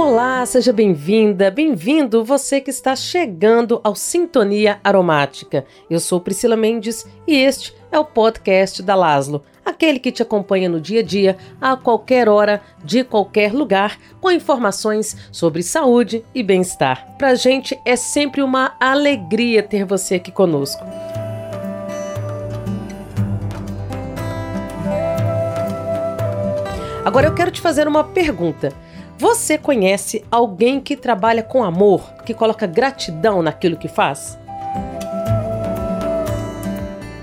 Olá, seja bem-vinda, bem-vindo você que está chegando ao Sintonia Aromática. Eu sou Priscila Mendes e este é o podcast da Laslo, aquele que te acompanha no dia a dia, a qualquer hora, de qualquer lugar, com informações sobre saúde e bem-estar. Pra gente é sempre uma alegria ter você aqui conosco. Agora eu quero te fazer uma pergunta. Você conhece alguém que trabalha com amor, que coloca gratidão naquilo que faz?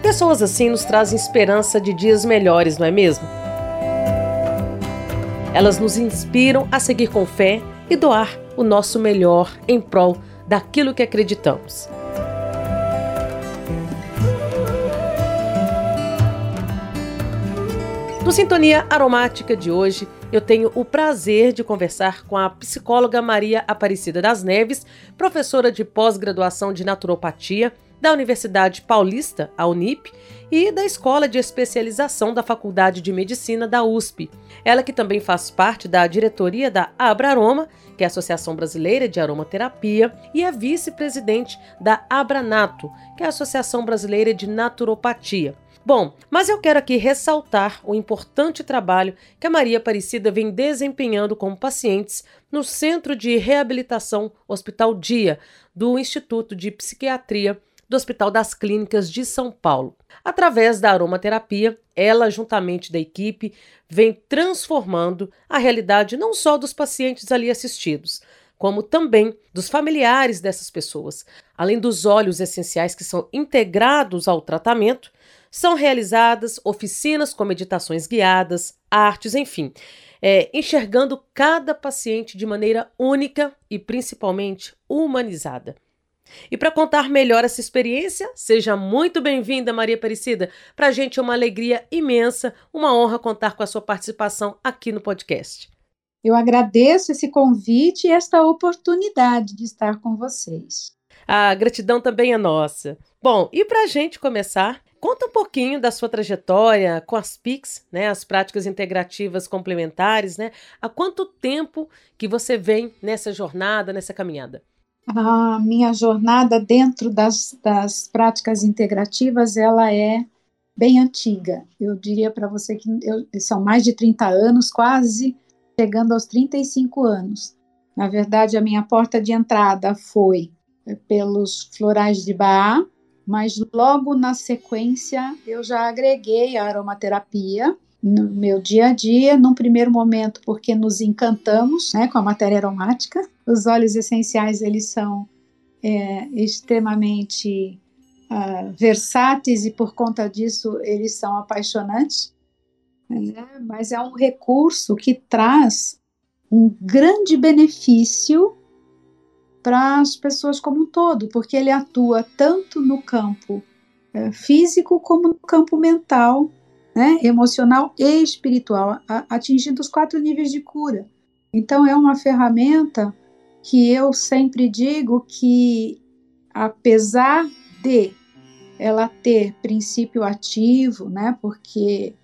Pessoas assim nos trazem esperança de dias melhores, não é mesmo? Elas nos inspiram a seguir com fé e doar o nosso melhor em prol daquilo que acreditamos. No Sintonia Aromática de hoje, eu tenho o prazer de conversar com a psicóloga Maria Aparecida das Neves, professora de pós-graduação de naturopatia da Universidade Paulista, a Unip, e da Escola de Especialização da Faculdade de Medicina da USP. Ela que também faz parte da diretoria da Abraroma, que é a Associação Brasileira de Aromaterapia, e é vice-presidente da Abranato, que é a Associação Brasileira de Naturopatia. Bom, mas eu quero aqui ressaltar o importante trabalho que a Maria Aparecida vem desempenhando com pacientes no Centro de Reabilitação Hospital Dia do Instituto de Psiquiatria do Hospital das Clínicas de São Paulo. Através da aromaterapia, ela, juntamente da equipe, vem transformando a realidade não só dos pacientes ali assistidos, como também dos familiares dessas pessoas. Além dos óleos essenciais que são integrados ao tratamento, são realizadas oficinas com meditações guiadas, artes, enfim, é, enxergando cada paciente de maneira única e principalmente humanizada. E para contar melhor essa experiência, seja muito bem-vinda, Maria Aparecida. Para a gente é uma alegria imensa, uma honra contar com a sua participação aqui no podcast. Eu agradeço esse convite e esta oportunidade de estar com vocês. A gratidão também é nossa. Bom, e para a gente começar, Conta um pouquinho da sua trajetória com as PICs, né, as práticas integrativas complementares, né? Há quanto tempo que você vem nessa jornada, nessa caminhada? A minha jornada dentro das, das práticas integrativas, ela é bem antiga. Eu diria para você que eu, são mais de 30 anos, quase chegando aos 35 anos. Na verdade, a minha porta de entrada foi pelos florais de Baá, mas logo na sequência eu já agreguei a aromaterapia no meu dia a dia, num primeiro momento porque nos encantamos né, com a matéria aromática. Os óleos essenciais eles são é, extremamente uh, versáteis e por conta disso eles são apaixonantes. Né? Mas é um recurso que traz um grande benefício para as pessoas como um todo, porque ele atua tanto no campo é, físico como no campo mental, né, emocional e espiritual, a, atingindo os quatro níveis de cura. Então é uma ferramenta que eu sempre digo que, apesar de ela ter princípio ativo, né, porque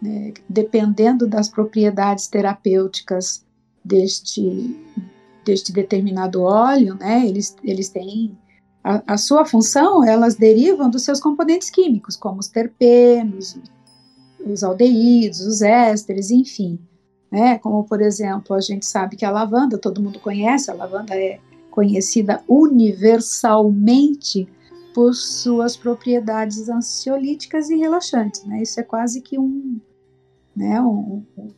né, dependendo das propriedades terapêuticas deste deste determinado óleo, né, eles, eles têm a, a, sua função, elas derivam dos seus componentes químicos, como os terpenos, os aldeídos, os ésteres, enfim. Né, como, por exemplo, a gente sabe que a lavanda, todo mundo conhece, a lavanda é conhecida universalmente por suas propriedades ansiolíticas e relaxantes. Né? Isso é quase que um, né, um, um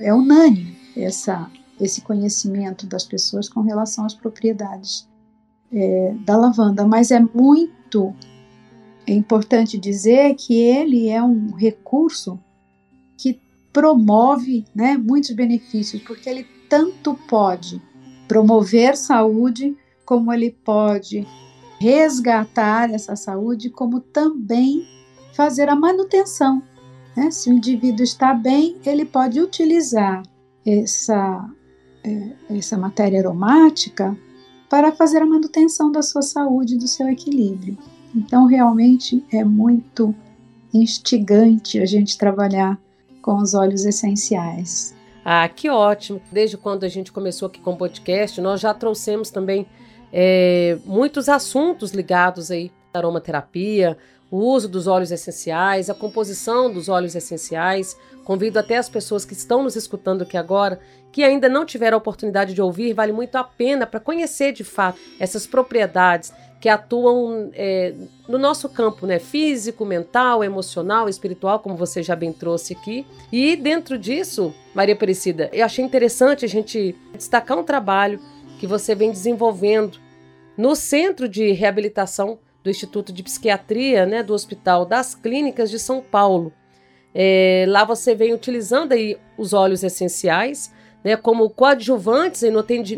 é unânime essa, esse conhecimento das pessoas com relação às propriedades é, da lavanda, mas é muito é importante dizer que ele é um recurso que promove né, muitos benefícios, porque ele tanto pode promover saúde, como ele pode resgatar essa saúde, como também fazer a manutenção. Né? Se o indivíduo está bem, ele pode utilizar essa essa matéria aromática para fazer a manutenção da sua saúde e do seu equilíbrio. Então, realmente é muito instigante a gente trabalhar com os óleos essenciais. Ah, que ótimo! Desde quando a gente começou aqui com o podcast, nós já trouxemos também é, muitos assuntos ligados aí à aromaterapia, o uso dos óleos essenciais, a composição dos óleos essenciais. Convido até as pessoas que estão nos escutando aqui agora, que ainda não tiveram a oportunidade de ouvir, vale muito a pena para conhecer de fato essas propriedades que atuam é, no nosso campo né, físico, mental, emocional, espiritual, como você já bem trouxe aqui. E dentro disso, Maria Aparecida, eu achei interessante a gente destacar um trabalho que você vem desenvolvendo no Centro de Reabilitação do Instituto de Psiquiatria né, do Hospital das Clínicas de São Paulo. É, lá você vem utilizando aí os óleos essenciais né, como coadjuvantes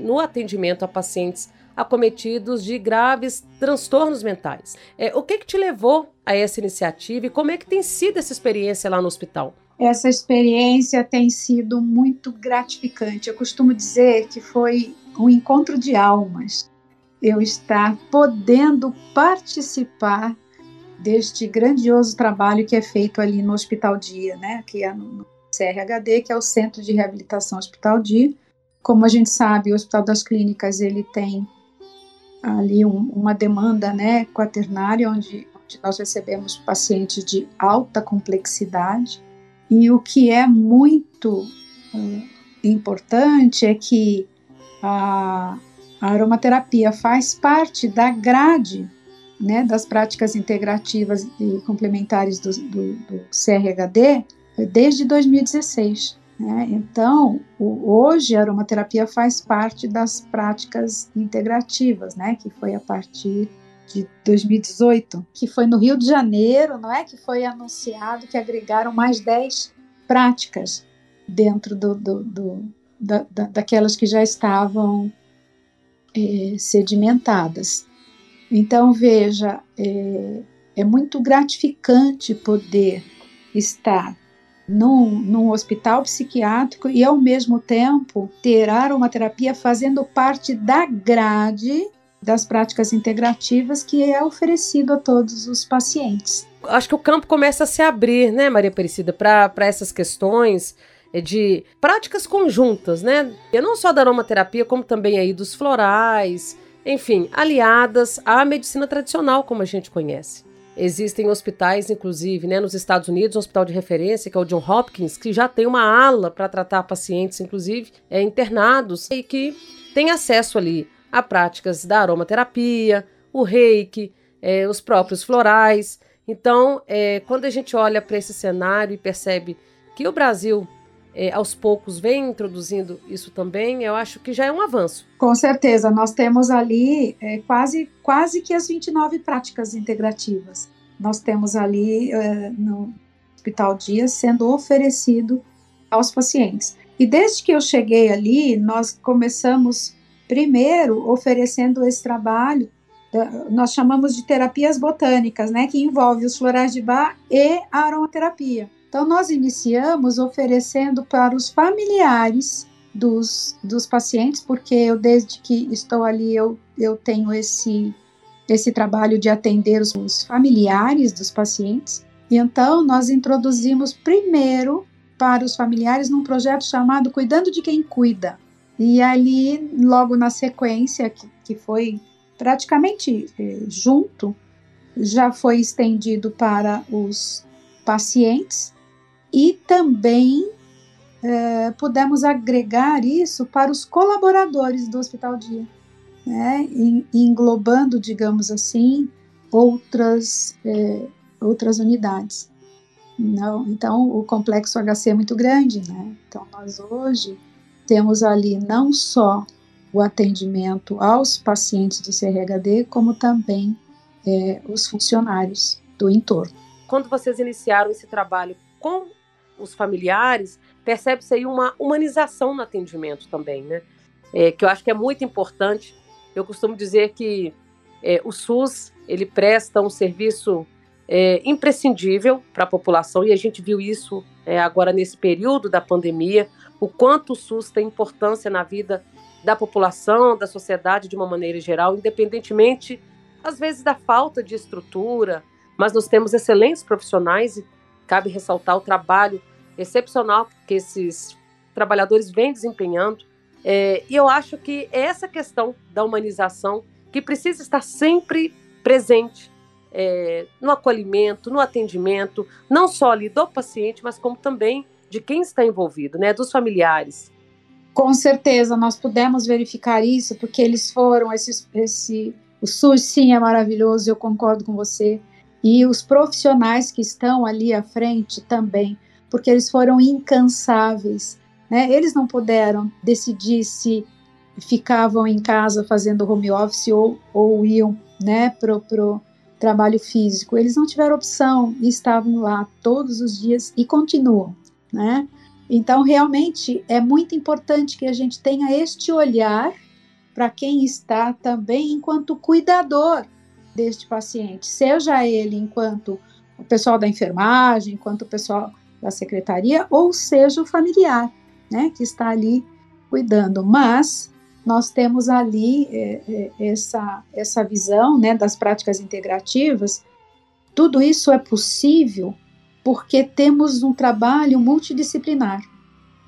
no atendimento a pacientes acometidos de graves transtornos mentais. É, o que, que te levou a essa iniciativa e como é que tem sido essa experiência lá no hospital? Essa experiência tem sido muito gratificante. Eu costumo dizer que foi um encontro de almas eu estar podendo participar deste grandioso trabalho que é feito ali no Hospital Dia, né, que é no CRHD, que é o Centro de Reabilitação Hospital Dia. Como a gente sabe, o Hospital das Clínicas ele tem ali um, uma demanda, né, quaternária, onde, onde nós recebemos pacientes de alta complexidade. E o que é muito uh, importante é que a, a aromaterapia faz parte da grade né, das práticas integrativas e complementares do, do, do CRHD desde 2016. Né? Então, o, hoje a aromaterapia faz parte das práticas integrativas, né, que foi a partir de 2018, que foi no Rio de Janeiro, não é? Que foi anunciado que agregaram mais 10 práticas dentro do, do, do da, da, daquelas que já estavam é, sedimentadas. Então, veja, é, é muito gratificante poder estar num, num, hospital psiquiátrico e, ao mesmo tempo, ter aromaterapia fazendo parte da grade das práticas integrativas que é oferecido a todos os pacientes. Acho que o campo começa a se abrir, né, Maria Aparecida, para essas questões de práticas conjuntas, né? E não só da aromaterapia, como também aí dos florais, enfim, aliadas à medicina tradicional, como a gente conhece. Existem hospitais, inclusive, né, nos Estados Unidos, um hospital de referência, que é o John Hopkins, que já tem uma ala para tratar pacientes, inclusive, é, internados, e que tem acesso ali a práticas da aromaterapia, o reiki, é, os próprios florais. Então, é, quando a gente olha para esse cenário e percebe que o Brasil é, aos poucos vem introduzindo isso também, eu acho que já é um avanço. Com certeza, nós temos ali é, quase, quase que as 29 práticas integrativas. Nós temos ali é, no Hospital Dias sendo oferecido aos pacientes. E desde que eu cheguei ali, nós começamos primeiro oferecendo esse trabalho, nós chamamos de terapias botânicas, né, que envolve os florais de bar e a aromaterapia. Então, nós iniciamos oferecendo para os familiares dos, dos pacientes, porque eu, desde que estou ali, eu, eu tenho esse, esse trabalho de atender os, os familiares dos pacientes. E então, nós introduzimos primeiro para os familiares num projeto chamado Cuidando de Quem Cuida. E ali, logo na sequência, que, que foi praticamente eh, junto, já foi estendido para os pacientes e também é, pudemos agregar isso para os colaboradores do Hospital Dia, né, englobando, digamos assim, outras, é, outras unidades. Não, então, o complexo HC é muito grande, né? Então, nós hoje temos ali não só o atendimento aos pacientes do CRHD, como também é, os funcionários do entorno. Quando vocês iniciaram esse trabalho com os familiares, percebe-se aí uma humanização no atendimento também, né? É, que eu acho que é muito importante. Eu costumo dizer que é, o SUS ele presta um serviço é, imprescindível para a população e a gente viu isso é, agora nesse período da pandemia, o quanto o SUS tem importância na vida da população, da sociedade de uma maneira geral, independentemente às vezes da falta de estrutura, mas nós temos excelentes profissionais e cabe ressaltar o trabalho excepcional que esses trabalhadores vêm desempenhando. É, e eu acho que é essa questão da humanização que precisa estar sempre presente é, no acolhimento, no atendimento, não só ali do paciente, mas como também de quem está envolvido, né, dos familiares. Com certeza, nós pudemos verificar isso, porque eles foram, esse, esse, o SUS sim é maravilhoso, eu concordo com você, e os profissionais que estão ali à frente também, porque eles foram incansáveis, né? Eles não puderam decidir se ficavam em casa fazendo home office ou, ou iam, né, pro, pro trabalho físico. Eles não tiveram opção e estavam lá todos os dias e continuam, né? Então, realmente é muito importante que a gente tenha este olhar para quem está também enquanto cuidador deste paciente, seja ele enquanto o pessoal da enfermagem, enquanto o pessoal da secretaria, ou seja o familiar, né, que está ali cuidando. Mas nós temos ali é, é, essa, essa visão né, das práticas integrativas. Tudo isso é possível porque temos um trabalho multidisciplinar.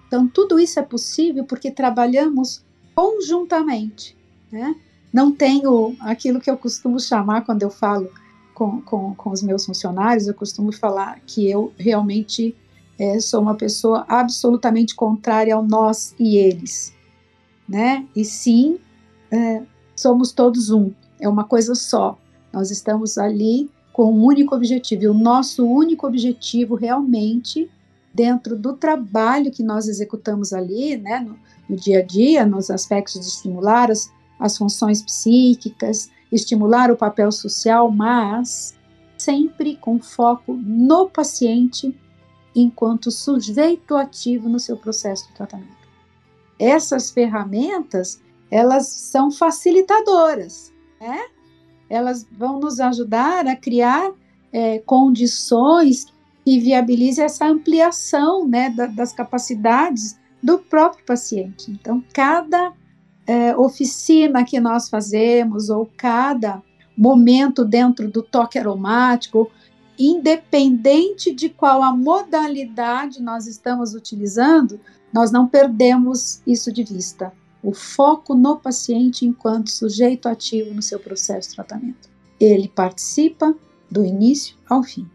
Então, tudo isso é possível porque trabalhamos conjuntamente. Né? Não tenho aquilo que eu costumo chamar quando eu falo com, com, com os meus funcionários, eu costumo falar que eu realmente é, sou uma pessoa absolutamente contrária ao nós e eles. Né? E sim, é, somos todos um, é uma coisa só. Nós estamos ali com um único objetivo. E o nosso único objetivo realmente, dentro do trabalho que nós executamos ali, né, no, no dia a dia, nos aspectos de estimular as, as funções psíquicas, estimular o papel social, mas sempre com foco no paciente enquanto sujeito ativo no seu processo de tratamento. Essas ferramentas, elas são facilitadoras, né? elas vão nos ajudar a criar é, condições que viabilizem essa ampliação né, da, das capacidades do próprio paciente. Então, cada é, oficina que nós fazemos, ou cada momento dentro do toque aromático, independente de qual a modalidade nós estamos utilizando, nós não perdemos isso de vista o foco no paciente enquanto sujeito ativo no seu processo de tratamento. Ele participa do início ao fim.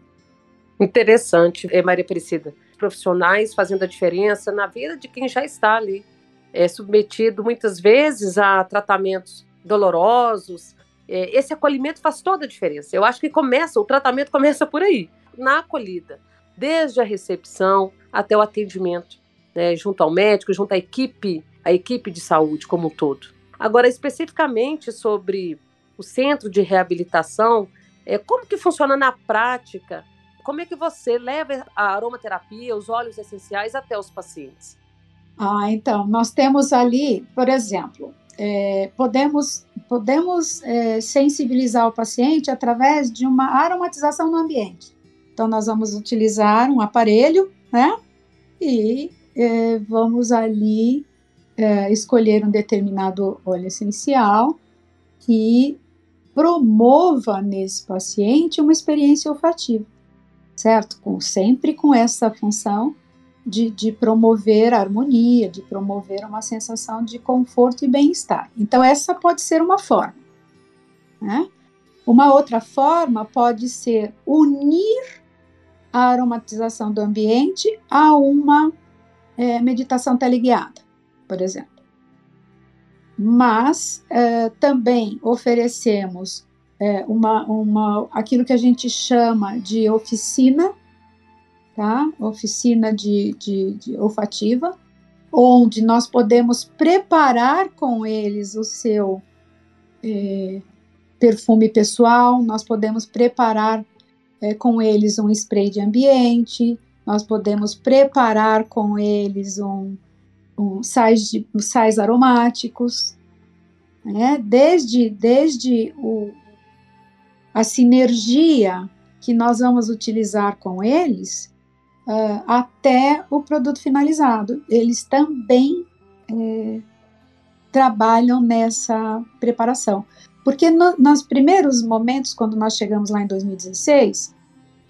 Interessante, é, Maria Aparecida. Profissionais fazendo a diferença na vida de quem já está ali, é, submetido muitas vezes a tratamentos dolorosos. É, esse acolhimento faz toda a diferença. Eu acho que começa, o tratamento começa por aí, na acolhida, desde a recepção até o atendimento, né, junto ao médico, junto à equipe a equipe de saúde como um todo. Agora, especificamente sobre o centro de reabilitação, é, como que funciona na prática? Como é que você leva a aromaterapia, os óleos essenciais até os pacientes? Ah, então, nós temos ali, por exemplo, é, podemos, podemos é, sensibilizar o paciente através de uma aromatização no ambiente. Então, nós vamos utilizar um aparelho, né? E é, vamos ali é, escolher um determinado óleo essencial que promova nesse paciente uma experiência olfativa, certo? Com, sempre com essa função de, de promover a harmonia, de promover uma sensação de conforto e bem-estar. Então, essa pode ser uma forma. Né? Uma outra forma pode ser unir a aromatização do ambiente a uma é, meditação teleguiada por exemplo. Mas é, também oferecemos é, uma, uma, aquilo que a gente chama de oficina, tá? oficina de, de, de olfativa, onde nós podemos preparar com eles o seu é, perfume pessoal, nós podemos preparar é, com eles um spray de ambiente, nós podemos preparar com eles um, um, sais, de, sais aromáticos, né? desde, desde o, a sinergia que nós vamos utilizar com eles uh, até o produto finalizado. Eles também é, trabalham nessa preparação. Porque no, nos primeiros momentos, quando nós chegamos lá em 2016,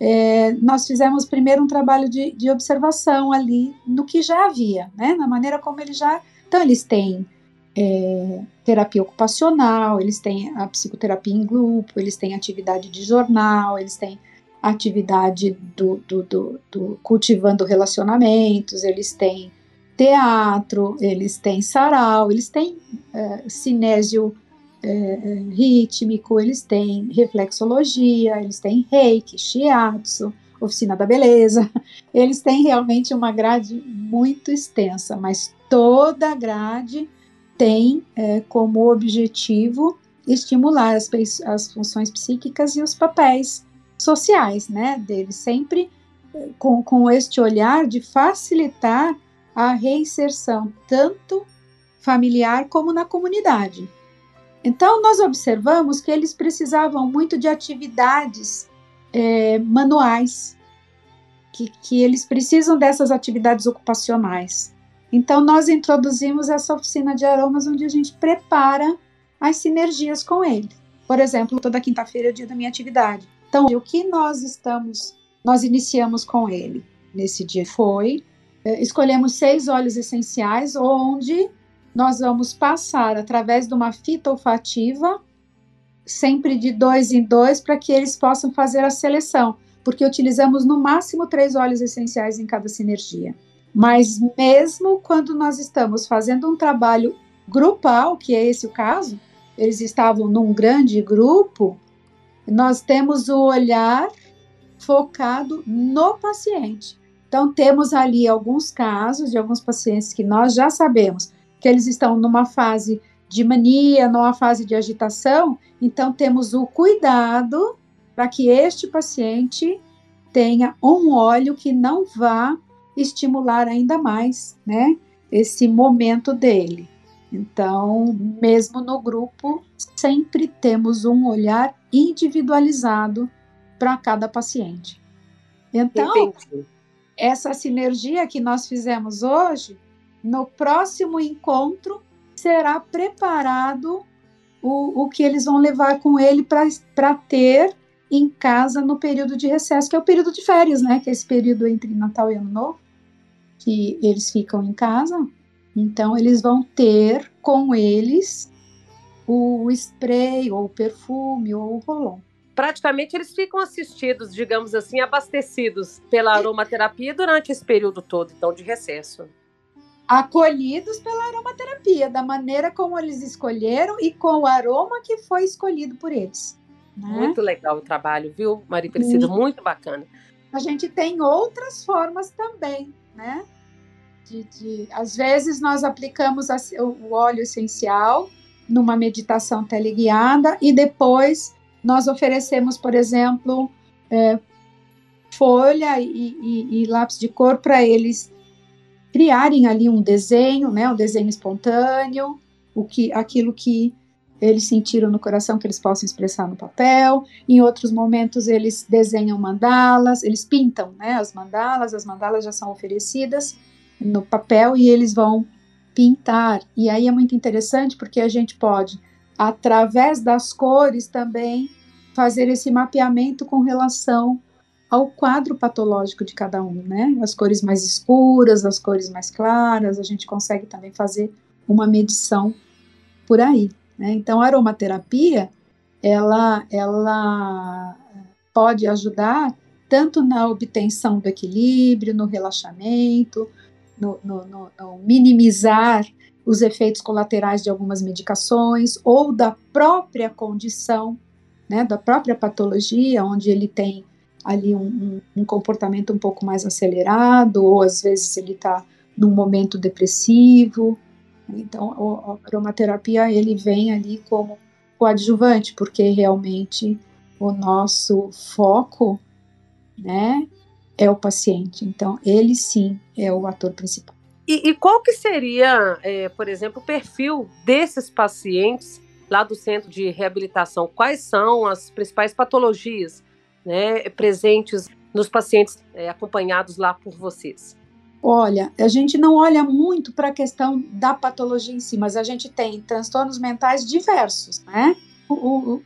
é, nós fizemos primeiro um trabalho de, de, observação ali no que já havia, né? Na maneira como eles já. Então, eles têm é, terapia ocupacional, eles têm a psicoterapia em grupo, eles têm atividade de jornal, eles têm atividade do, do, do, do cultivando relacionamentos, eles têm teatro, eles têm sarau, eles têm é, cinésio é, é, rítmico, eles têm reflexologia, eles têm reiki, shiatsu, oficina da beleza. Eles têm realmente uma grade muito extensa, mas toda a grade tem é, como objetivo estimular as, as funções psíquicas e os papéis sociais, né, deles, sempre é, com, com este olhar de facilitar a reinserção, tanto familiar como na comunidade. Então, nós observamos que eles precisavam muito de atividades é, manuais, que, que eles precisam dessas atividades ocupacionais. Então, nós introduzimos essa oficina de aromas onde a gente prepara as sinergias com ele. Por exemplo, toda quinta-feira é o dia da minha atividade. Então, o que nós estamos, nós iniciamos com ele nesse dia foi é, escolhemos seis óleos essenciais, onde nós vamos passar através de uma fita olfativa, sempre de dois em dois, para que eles possam fazer a seleção, porque utilizamos no máximo três óleos essenciais em cada sinergia. Mas mesmo quando nós estamos fazendo um trabalho grupal, que é esse o caso, eles estavam num grande grupo, nós temos o olhar focado no paciente. Então, temos ali alguns casos de alguns pacientes que nós já sabemos que eles estão numa fase de mania, numa fase de agitação, então temos o cuidado para que este paciente tenha um óleo que não vá estimular ainda mais, né, esse momento dele. Então, mesmo no grupo, sempre temos um olhar individualizado para cada paciente. Então, Entendi. essa sinergia que nós fizemos hoje, no próximo encontro, será preparado o, o que eles vão levar com ele para ter em casa no período de recesso, que é o período de férias, né? Que é esse período entre Natal e Ano Novo que eles ficam em casa, então eles vão ter com eles o spray ou o perfume ou o rolon. Praticamente eles ficam assistidos, digamos assim, abastecidos pela aromaterapia durante esse período todo, então, de recesso. Acolhidos pela aromaterapia, da maneira como eles escolheram e com o aroma que foi escolhido por eles. Né? Muito legal o trabalho, viu, Maria Priscila? Muito. muito bacana. A gente tem outras formas também né? De, de, às vezes nós aplicamos a, o óleo essencial numa meditação teleguiada e depois nós oferecemos, por exemplo, é, folha e, e, e, lápis de cor para eles criarem ali um desenho, né, um desenho espontâneo, o que, aquilo que eles sentiram no coração que eles possam expressar no papel. Em outros momentos eles desenham mandalas, eles pintam, né, as mandalas, as mandalas já são oferecidas no papel e eles vão pintar. E aí é muito interessante porque a gente pode através das cores também fazer esse mapeamento com relação ao quadro patológico de cada um, né? As cores mais escuras, as cores mais claras, a gente consegue também fazer uma medição por aí. Né? Então, a aromaterapia, ela, ela pode ajudar tanto na obtenção do equilíbrio, no relaxamento, no, no, no, no minimizar os efeitos colaterais de algumas medicações ou da própria condição, né, da própria patologia, onde ele tem ali um, um, um comportamento um pouco mais acelerado, ou às vezes ele está num momento depressivo, então, a aromaterapia ele vem ali como coadjuvante, porque realmente o nosso foco, né, é o paciente. Então, ele sim é o ator principal. E, e qual que seria, é, por exemplo, o perfil desses pacientes lá do centro de reabilitação? Quais são as principais patologias né, presentes nos pacientes é, acompanhados lá por vocês? Olha, a gente não olha muito para a questão da patologia em si, mas a gente tem transtornos mentais diversos, né? O,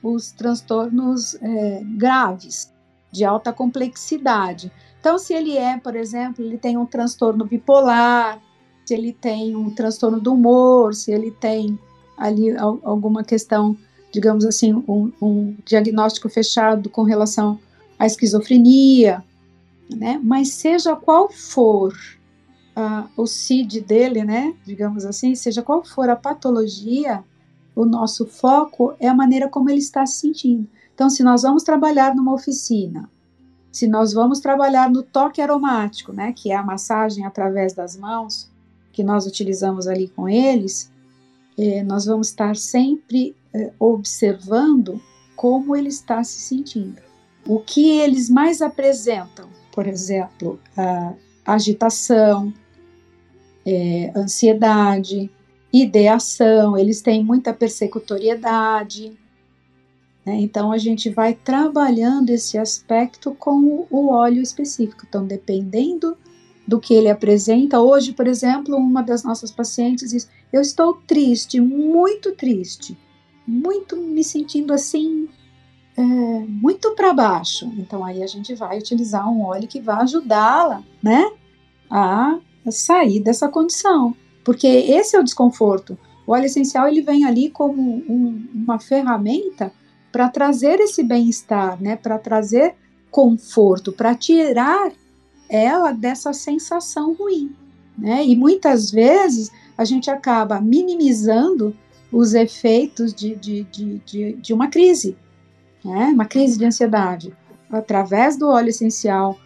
o, os transtornos é, graves. de alta complexidade. Então, se ele é, por exemplo, ele tem um transtorno bipolar, se ele tem um transtorno do humor, se ele tem ali alguma questão, digamos assim, um, um diagnóstico fechado com relação à esquizofrenia, né? Mas seja qual for uh, o CID dele, né? Digamos assim, seja qual for a patologia, o nosso foco é a maneira como ele está se sentindo. Então, se nós vamos trabalhar numa oficina, se nós vamos trabalhar no toque aromático, né, que é a massagem através das mãos, que nós utilizamos ali com eles, eh, nós vamos estar sempre eh, observando como ele está se sentindo. O que eles mais apresentam, por exemplo, agitação, é, ansiedade, ideação, eles têm muita persecutoriedade. Né? Então, a gente vai trabalhando esse aspecto com o óleo específico. Então, dependendo do que ele apresenta, hoje, por exemplo, uma das nossas pacientes diz: Eu estou triste, muito triste, muito me sentindo assim, é, muito para baixo. Então, aí a gente vai utilizar um óleo que vai ajudá-la, né, a sair dessa condição porque esse é o desconforto. O óleo essencial ele vem ali como um, uma ferramenta para trazer esse bem-estar, né? Para trazer conforto, para tirar ela dessa sensação ruim, né? E muitas vezes a gente acaba minimizando os efeitos de, de, de, de, de uma crise, né? Uma crise de ansiedade. Através do óleo essencial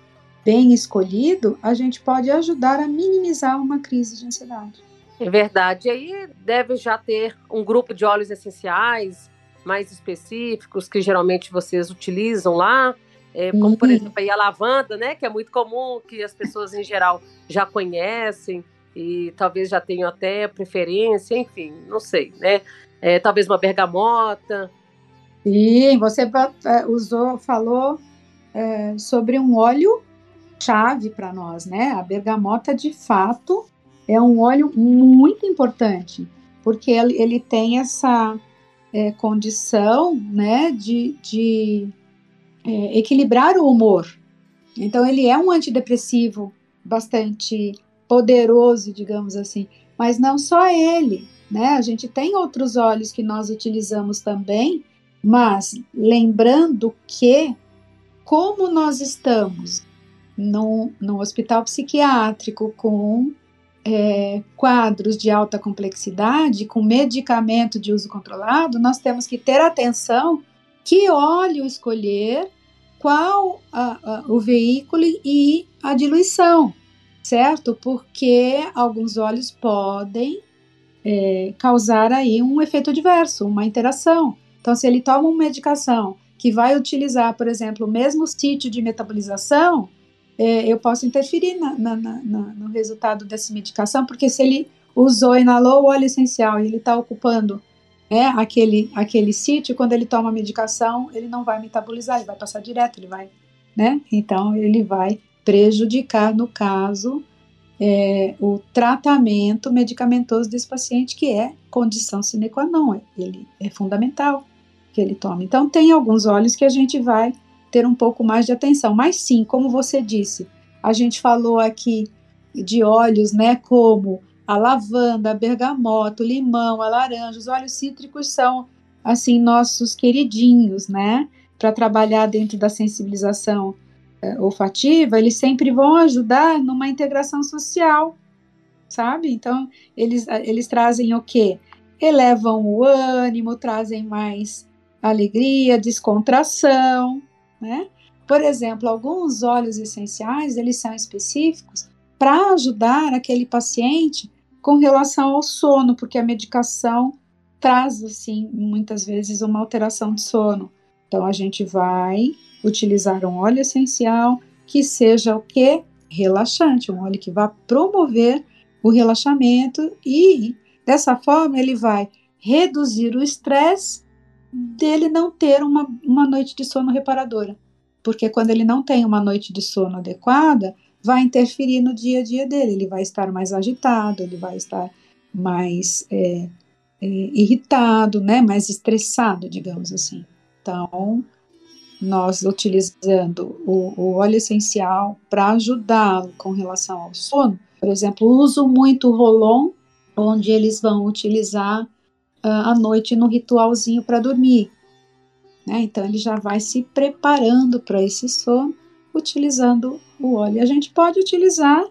bem escolhido, a gente pode ajudar a minimizar uma crise de ansiedade. É verdade. E aí deve já ter um grupo de óleos essenciais mais específicos que geralmente vocês utilizam lá, é, como por uhum. exemplo a lavanda, né, que é muito comum, que as pessoas em geral já conhecem e talvez já tenham até preferência, enfim, não sei, né? É, talvez uma bergamota. Sim, você usou, falou é, sobre um óleo chave para nós, né? A bergamota, de fato, é um óleo muito importante, porque ele, ele tem essa é, condição né, de, de é, equilibrar o humor. Então, ele é um antidepressivo bastante poderoso, digamos assim, mas não só ele, né? A gente tem outros óleos que nós utilizamos também, mas lembrando que, como nós estamos no, no hospital psiquiátrico com é, quadros de alta complexidade, com medicamento de uso controlado, nós temos que ter atenção que óleo escolher, qual a, a, o veículo e a diluição, certo? Porque alguns óleos podem é, causar aí um efeito adverso, uma interação. Então, se ele toma uma medicação que vai utilizar, por exemplo, o mesmo sítio de metabolização, é, eu posso interferir na, na, na, no resultado dessa medicação, porque se ele usou, inalou o óleo essencial e ele está ocupando né, aquele, aquele sítio, quando ele toma a medicação, ele não vai metabolizar, ele vai passar direto, ele vai, né? Então, ele vai prejudicar, no caso, é, o tratamento medicamentoso desse paciente, que é condição sine qua non, ele é fundamental que ele tome. Então, tem alguns óleos que a gente vai ter um pouco mais de atenção. Mas sim, como você disse, a gente falou aqui de óleos, né, como a lavanda, a bergamota, o limão, a laranja, os óleos cítricos são assim nossos queridinhos, né? Para trabalhar dentro da sensibilização é, olfativa, eles sempre vão ajudar numa integração social, sabe? Então, eles, eles trazem o quê? Elevam o ânimo, trazem mais alegria, descontração, né? Por exemplo, alguns óleos essenciais, eles são específicos para ajudar aquele paciente com relação ao sono, porque a medicação traz, assim, muitas vezes uma alteração de sono. Então, a gente vai utilizar um óleo essencial que seja o que? Relaxante, um óleo que vá promover o relaxamento e, dessa forma, ele vai reduzir o estresse dele não ter uma, uma noite de sono reparadora. Porque quando ele não tem uma noite de sono adequada, vai interferir no dia a dia dele. Ele vai estar mais agitado, ele vai estar mais é, é, irritado, né, mais estressado, digamos assim. Então, nós utilizando o, o óleo essencial para ajudá-lo com relação ao sono, por exemplo, uso muito o Rolon, onde eles vão utilizar à noite no ritualzinho para dormir. Né? Então ele já vai se preparando para esse sono utilizando o óleo. A gente pode utilizar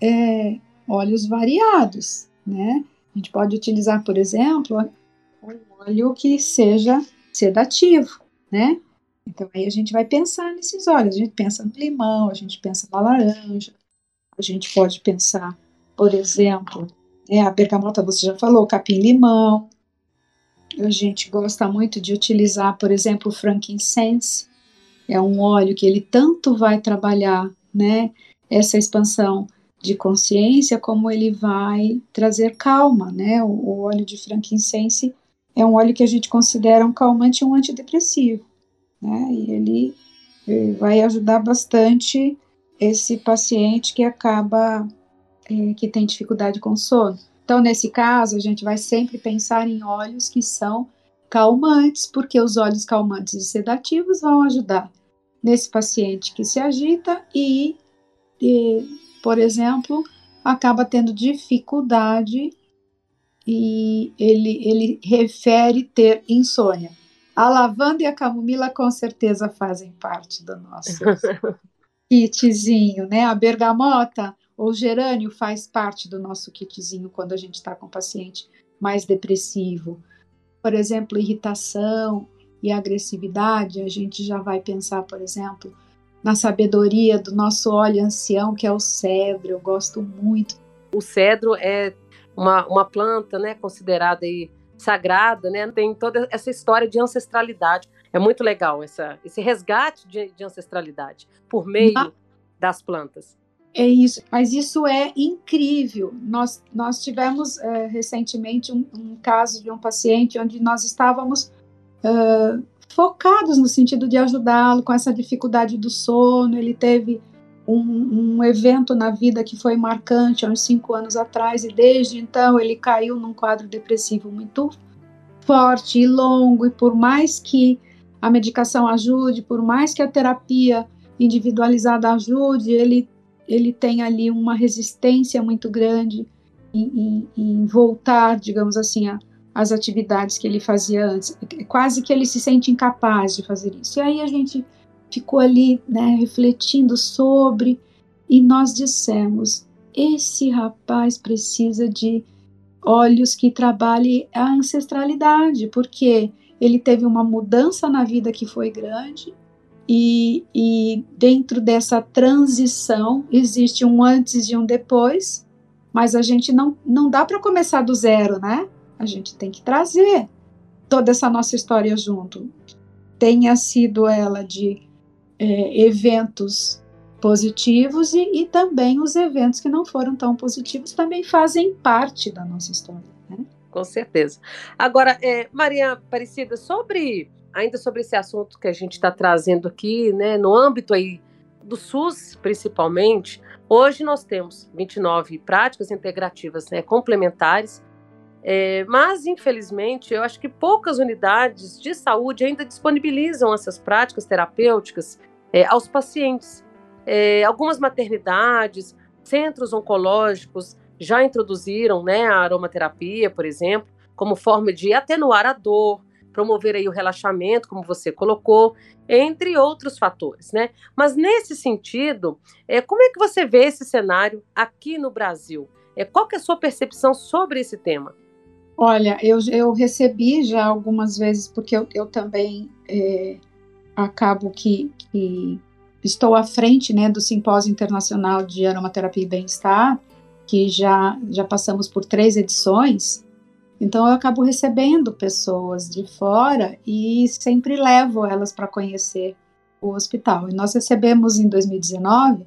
é, óleos variados, né? A gente pode utilizar, por exemplo, um óleo que seja sedativo, né? Então aí a gente vai pensar nesses óleos. A gente pensa no limão, a gente pensa na laranja, a gente pode pensar, por exemplo, é, a bergamota você já falou, capim-limão. A gente gosta muito de utilizar, por exemplo, o frankincense. É um óleo que ele tanto vai trabalhar, né, essa expansão de consciência, como ele vai trazer calma, né? O, o óleo de frankincense é um óleo que a gente considera um calmante e um antidepressivo, né? E ele, ele vai ajudar bastante esse paciente que acaba é, que tem dificuldade com sono. Então, nesse caso, a gente vai sempre pensar em óleos que são calmantes, porque os óleos calmantes e sedativos vão ajudar nesse paciente que se agita e, e por exemplo, acaba tendo dificuldade e ele, ele refere ter insônia. A lavanda e a camomila com certeza fazem parte do nosso kitzinho, né? A bergamota ou gerânio faz parte do nosso kitzinho quando a gente está com um paciente mais depressivo. Por exemplo, irritação e agressividade, a gente já vai pensar, por exemplo, na sabedoria do nosso óleo ancião, que é o cedro. Eu gosto muito. O cedro é uma, uma planta, né, considerada aí sagrada, né? Tem toda essa história de ancestralidade. É muito legal essa, esse resgate de, de ancestralidade por meio ah. das plantas. É isso, mas isso é incrível. Nós, nós tivemos é, recentemente um, um, caso de um paciente onde nós estávamos uh, focados no sentido de ajudá-lo com essa dificuldade do sono. Ele teve um, um, evento na vida que foi marcante há uns cinco anos atrás, e desde então ele caiu num quadro depressivo muito forte e longo, e por mais que a medicação ajude, por mais que a terapia individualizada ajude, ele ele tem ali uma resistência muito grande em, em, em voltar, digamos assim, às atividades que ele fazia antes. Quase que ele se sente incapaz de fazer isso. E aí a gente ficou ali, né, refletindo sobre, e nós dissemos: esse rapaz precisa de olhos que trabalhem a ancestralidade, porque ele teve uma mudança na vida que foi grande, e, e dentro dessa transição existe um antes e um depois, mas a gente não, não dá para começar do zero, né? A gente tem que trazer toda essa nossa história junto. Tenha sido ela de é, eventos positivos e, e, também os eventos que não foram tão positivos também fazem parte da nossa história. Né? Com certeza. Agora, é, Maria Aparecida, sobre ainda sobre esse assunto que a gente está trazendo aqui, né, no âmbito aí do SUS, principalmente, hoje nós temos 29 práticas integrativas né, complementares, é, mas infelizmente eu acho que poucas unidades de saúde ainda disponibilizam essas práticas terapêuticas é, aos pacientes. É, algumas maternidades, centros oncológicos já introduziram né, a aromaterapia, por exemplo, como forma de atenuar a dor, promover aí o relaxamento, como você colocou, entre outros fatores, né? Mas nesse sentido, é, como é que você vê esse cenário aqui no Brasil? É, qual que é a sua percepção sobre esse tema? Olha, eu, eu recebi já algumas vezes, porque eu, eu também é, acabo que, que, estou à frente né, do Simpósio Internacional de Aromaterapia e Bem-Estar, que já, já passamos por três edições, então eu acabo recebendo pessoas de fora e sempre levo elas para conhecer o hospital. E nós recebemos em 2019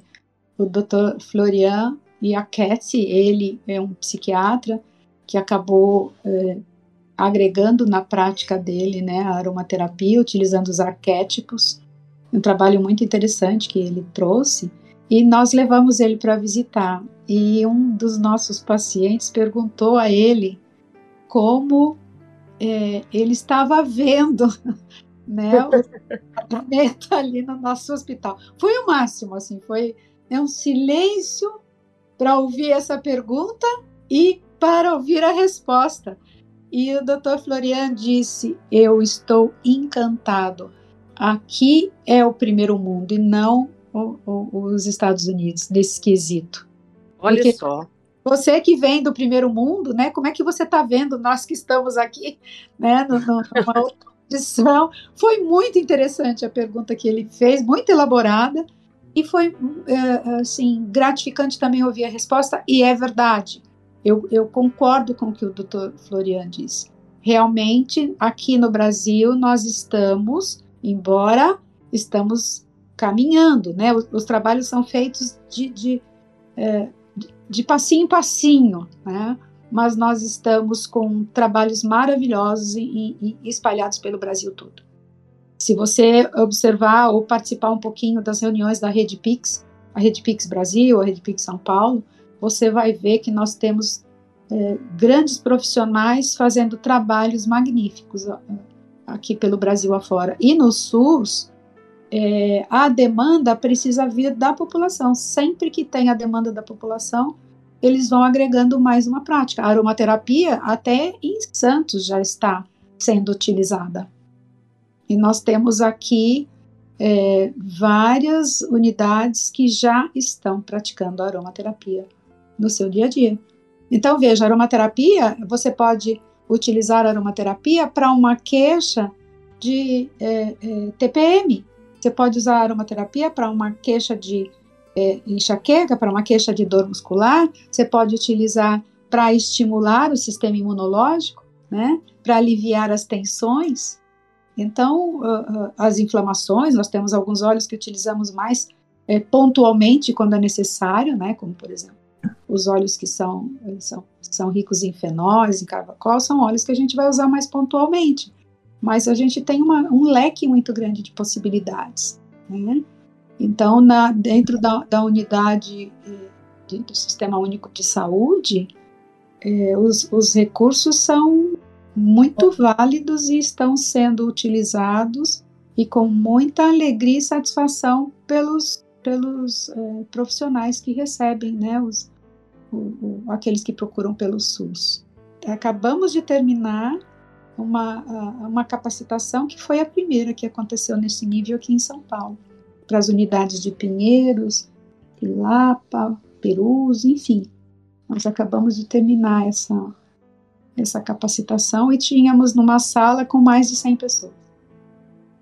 o Dr. Florian e a Cassie, ele é um psiquiatra que acabou é, agregando na prática dele né, a aromaterapia, utilizando os arquétipos, um trabalho muito interessante que ele trouxe, e nós levamos ele para visitar. E um dos nossos pacientes perguntou a ele como é, ele estava vendo né, o tratamento ali no nosso hospital. Foi o máximo, assim, foi é um silêncio para ouvir essa pergunta e para ouvir a resposta. E o doutor Florian disse: Eu estou encantado. Aqui é o primeiro mundo e não o, o, os Estados Unidos, nesse quesito. Olha Porque só. Você que vem do primeiro mundo, né? Como é que você está vendo nós que estamos aqui, né? No, no, numa outra. Foi muito interessante a pergunta que ele fez, muito elaborada. E foi, é, assim, gratificante também ouvir a resposta, e é verdade. Eu, eu concordo com o que o doutor Florian disse. Realmente, aqui no Brasil, nós estamos, embora estamos caminhando, né? Os, os trabalhos são feitos de, de, é, de passinho em passinho, né? Mas nós estamos com trabalhos maravilhosos e, e espalhados pelo Brasil todo. Se você observar ou participar um pouquinho das reuniões da Rede Pix, a Rede Pix Brasil, a Rede Pix São Paulo, você vai ver que nós temos é, grandes profissionais fazendo trabalhos magníficos aqui pelo Brasil afora. E no SUS, é, a demanda precisa vir da população. Sempre que tem a demanda da população, eles vão agregando mais uma prática. A aromaterapia, até em Santos, já está sendo utilizada. E nós temos aqui é, várias unidades que já estão praticando aromaterapia no seu dia a dia. Então, veja, aromaterapia, você pode utilizar aromaterapia para uma queixa de é, é, TPM. Você pode usar aromaterapia para uma queixa de é, enxaqueca, para uma queixa de dor muscular. Você pode utilizar para estimular o sistema imunológico, né? Para aliviar as tensões. Então, uh, uh, as inflamações, nós temos alguns óleos que utilizamos mais é, pontualmente quando é necessário, né, como por exemplo os óleos que são, são, são ricos em fenóis, em carbacol, são óleos que a gente vai usar mais pontualmente. Mas a gente tem uma, um leque muito grande de possibilidades. Né? Então, na, dentro da, da unidade eh, de, do Sistema Único de Saúde, eh, os, os recursos são muito válidos e estão sendo utilizados e com muita alegria e satisfação pelos, pelos é, profissionais que recebem, né, os, o, o, aqueles que procuram pelo SUS. Acabamos de terminar uma, uma capacitação que foi a primeira que aconteceu nesse nível aqui em São Paulo, para as unidades de Pinheiros, Pilapa, Perus, enfim. Nós acabamos de terminar essa, essa capacitação e tínhamos numa sala com mais de 100 pessoas.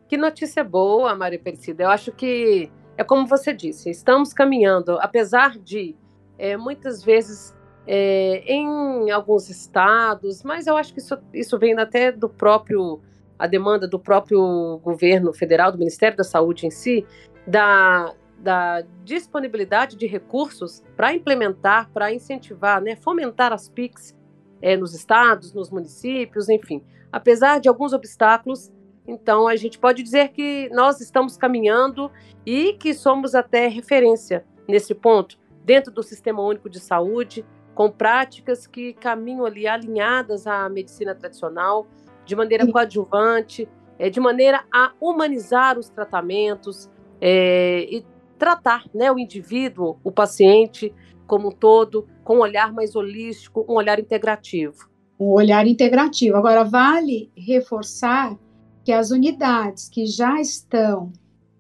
Que notícia boa, Maria Persida. Eu acho que é como você disse, estamos caminhando, apesar de é, muitas vezes é, em alguns estados, mas eu acho que isso, isso vem até do próprio, a demanda do próprio governo federal, do Ministério da Saúde em si, da, da disponibilidade de recursos para implementar, para incentivar, né, fomentar as PICs é, nos estados, nos municípios, enfim. Apesar de alguns obstáculos, então a gente pode dizer que nós estamos caminhando e que somos até referência nesse ponto, dentro do Sistema Único de Saúde, com práticas que caminham ali alinhadas à medicina tradicional, de maneira coadjuvante, é, de maneira a humanizar os tratamentos é, e tratar né, o indivíduo, o paciente, como um todo, com um olhar mais holístico, um olhar integrativo. Um olhar integrativo. Agora, vale reforçar que as unidades que já estão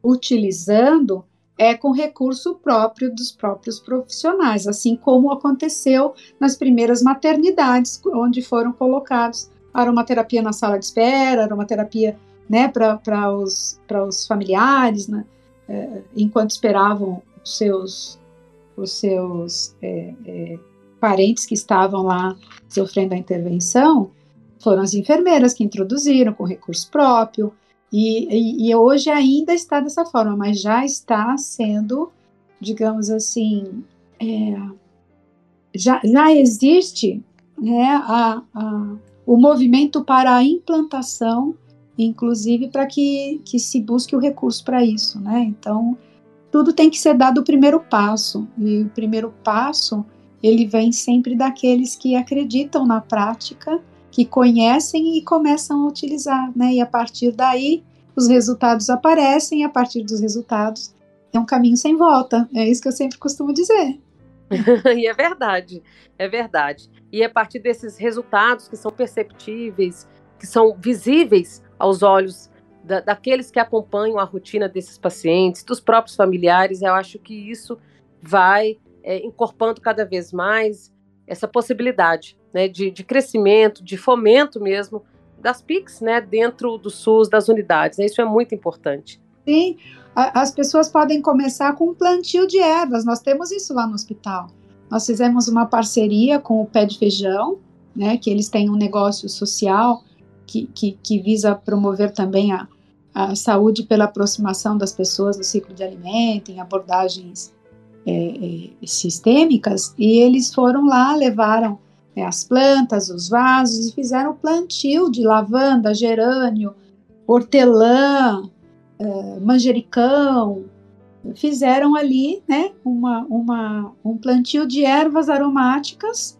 utilizando é com recurso próprio dos próprios profissionais, assim como aconteceu nas primeiras maternidades, onde foram colocados aromaterapia na sala de espera, aromaterapia né, para os, os familiares, né, é, enquanto esperavam os seus os seus é, é, parentes que estavam lá sofrendo a intervenção, foram as enfermeiras que introduziram com recurso próprio, e, e, e, hoje ainda está dessa forma, mas já está sendo, digamos assim, é, já, já existe né, a, a, o movimento para a implantação, inclusive para que, que se busque o recurso para isso. Né? Então, tudo tem que ser dado o primeiro passo. E o primeiro passo, ele vem sempre daqueles que acreditam na prática, que conhecem e começam a utilizar, né? E a partir daí, os resultados aparecem e a partir dos resultados é um caminho sem volta. É isso que eu sempre costumo dizer. e é verdade, é verdade. E é a partir desses resultados que são perceptíveis, que são visíveis aos olhos da, daqueles que acompanham a rotina desses pacientes, dos próprios familiares, eu acho que isso vai é, incorporando cada vez mais essa possibilidade né, de, de, crescimento, de fomento mesmo das PICs né, dentro do SUS, das unidades. Né, isso é muito importante. Sim, as pessoas podem começar com um plantio de ervas, nós temos isso lá no hospital. Nós fizemos uma parceria com o Pé de Feijão, né, que eles têm um negócio social que, que, que visa promover também a, a saúde pela aproximação das pessoas no ciclo de alimento, em abordagens é, é, sistêmicas, e eles foram lá, levaram é, as plantas, os vasos, e fizeram plantio de lavanda, gerânio, hortelã, é, manjericão, fizeram ali né, uma, uma, um plantio de ervas aromáticas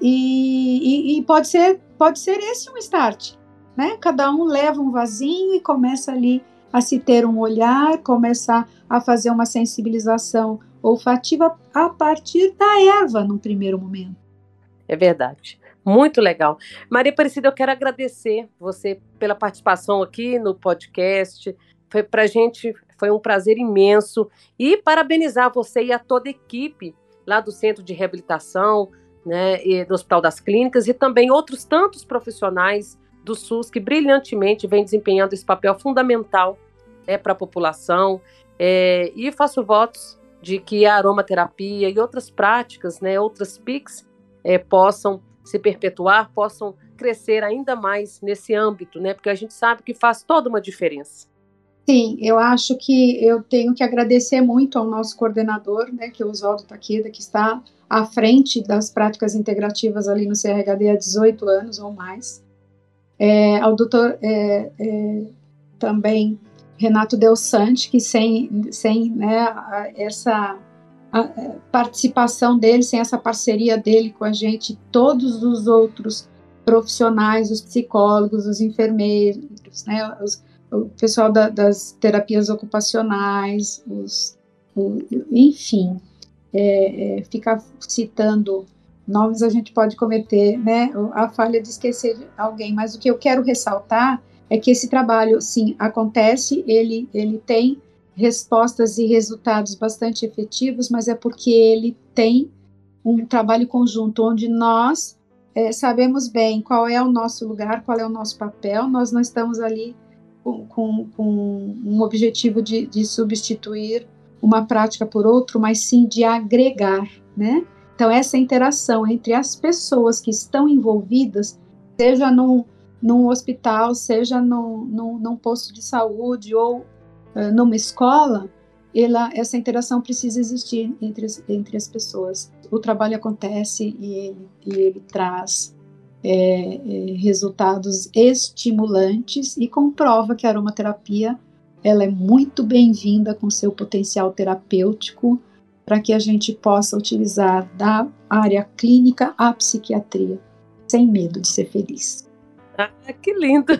e, e, e, pode, ser, pode ser esse um start. Né? Cada um leva um vasinho e começa ali a se ter um olhar, começar a fazer uma sensibilização olfativa a partir da erva no primeiro momento. É verdade. Muito legal. Maria Aparecida, eu quero agradecer você pela participação aqui no podcast. Foi para a gente foi um prazer imenso e parabenizar você e a toda a equipe lá do Centro de Reabilitação, né, e do Hospital das Clínicas e também outros tantos profissionais do SUS que brilhantemente vem desempenhando esse papel fundamental né, para a população. É, e faço votos de que a aromaterapia e outras práticas, né, outras PICs, é, possam se perpetuar, possam crescer ainda mais nesse âmbito, né, porque a gente sabe que faz toda uma diferença. Sim, eu acho que eu tenho que agradecer muito ao nosso coordenador, né, que é o Oswaldo Taqueda, que está à frente das práticas integrativas ali no CRHD há 18 anos ou mais. É, ao doutor é, é, também Renato Del Sante, que sem, sem né, essa participação dele, sem essa parceria dele com a gente, todos os outros profissionais, os psicólogos, os enfermeiros, né, os, o pessoal da, das terapias ocupacionais, os, o, enfim, é, é, ficar citando nomes a gente pode cometer né, a falha de esquecer alguém, mas o que eu quero ressaltar é que esse trabalho, sim, acontece, ele, ele tem respostas e resultados bastante efetivos, mas é porque ele tem um trabalho conjunto onde nós é, sabemos bem qual é o nosso lugar, qual é o nosso papel, nós não estamos ali com, com, com um objetivo de, de substituir uma prática por outra, mas sim de agregar, né? Então, essa interação entre as pessoas que estão envolvidas, seja num, num hospital, seja no, no, num posto de saúde ou uh, numa escola, ela, essa interação precisa existir entre entre as pessoas. O trabalho acontece e ele, e ele traz é, é, resultados estimulantes e comprova que a aromaterapia ela é muito bem-vinda com seu potencial terapêutico para que a gente possa utilizar da área clínica à psiquiatria, sem medo de ser feliz. Ah, que lindo!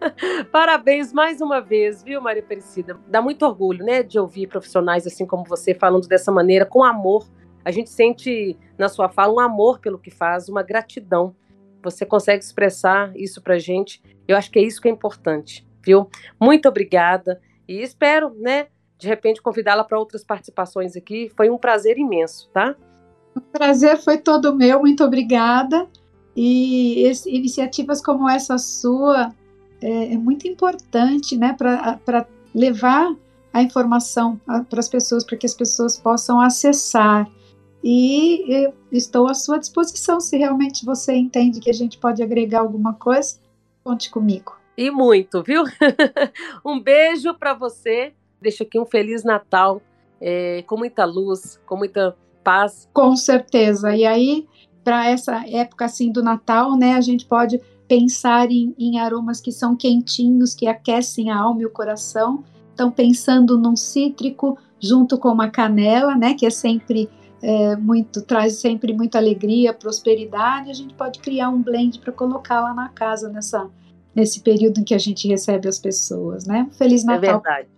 Parabéns mais uma vez, viu, Maria Aparecida? Dá muito orgulho, né, de ouvir profissionais assim como você falando dessa maneira, com amor. A gente sente na sua fala um amor pelo que faz, uma gratidão você consegue expressar isso para gente. Eu acho que é isso que é importante, viu? Muito obrigada e espero, né, de repente convidá-la para outras participações aqui. Foi um prazer imenso, tá? O prazer foi todo meu, muito obrigada. E esse, iniciativas como essa sua é, é muito importante, né, para levar a informação para as pessoas, para que as pessoas possam acessar e estou à sua disposição. Se realmente você entende que a gente pode agregar alguma coisa, conte comigo. E muito, viu? um beijo para você. Deixo aqui um Feliz Natal, é, com muita luz, com muita paz. Com certeza. E aí, para essa época assim do Natal, né, a gente pode pensar em, em aromas que são quentinhos, que aquecem a alma e o coração. Então, pensando num cítrico junto com uma canela, né, que é sempre é, muito traz sempre muita alegria, prosperidade, a gente pode criar um blend para colocar lá na casa nessa nesse período em que a gente recebe as pessoas, né? Feliz é Natal. É verdade.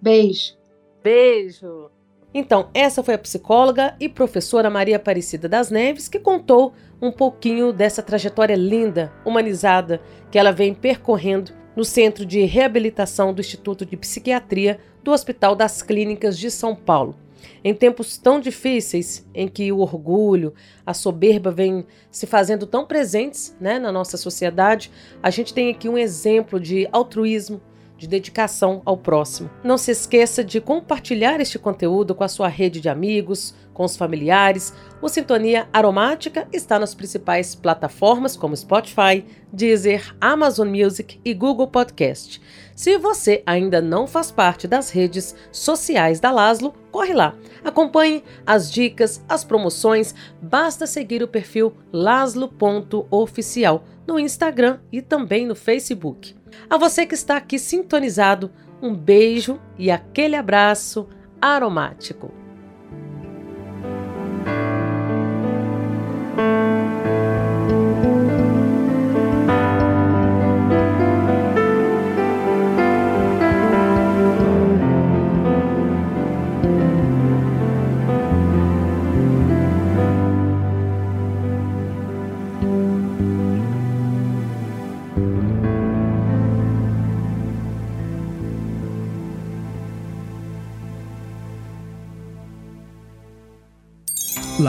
Beijo. Beijo. Então, essa foi a psicóloga e professora Maria Aparecida das Neves que contou um pouquinho dessa trajetória linda, humanizada, que ela vem percorrendo no Centro de Reabilitação do Instituto de Psiquiatria do Hospital das Clínicas de São Paulo. Em tempos tão difíceis, em que o orgulho, a soberba vêm se fazendo tão presentes né, na nossa sociedade, a gente tem aqui um exemplo de altruísmo, de dedicação ao próximo. Não se esqueça de compartilhar este conteúdo com a sua rede de amigos, com os familiares. O Sintonia Aromática está nas principais plataformas como Spotify, Deezer, Amazon Music e Google Podcast. Se você ainda não faz parte das redes sociais da Laslo, corre lá. Acompanhe as dicas, as promoções. Basta seguir o perfil laslo.oficial no Instagram e também no Facebook. A você que está aqui sintonizado, um beijo e aquele abraço aromático.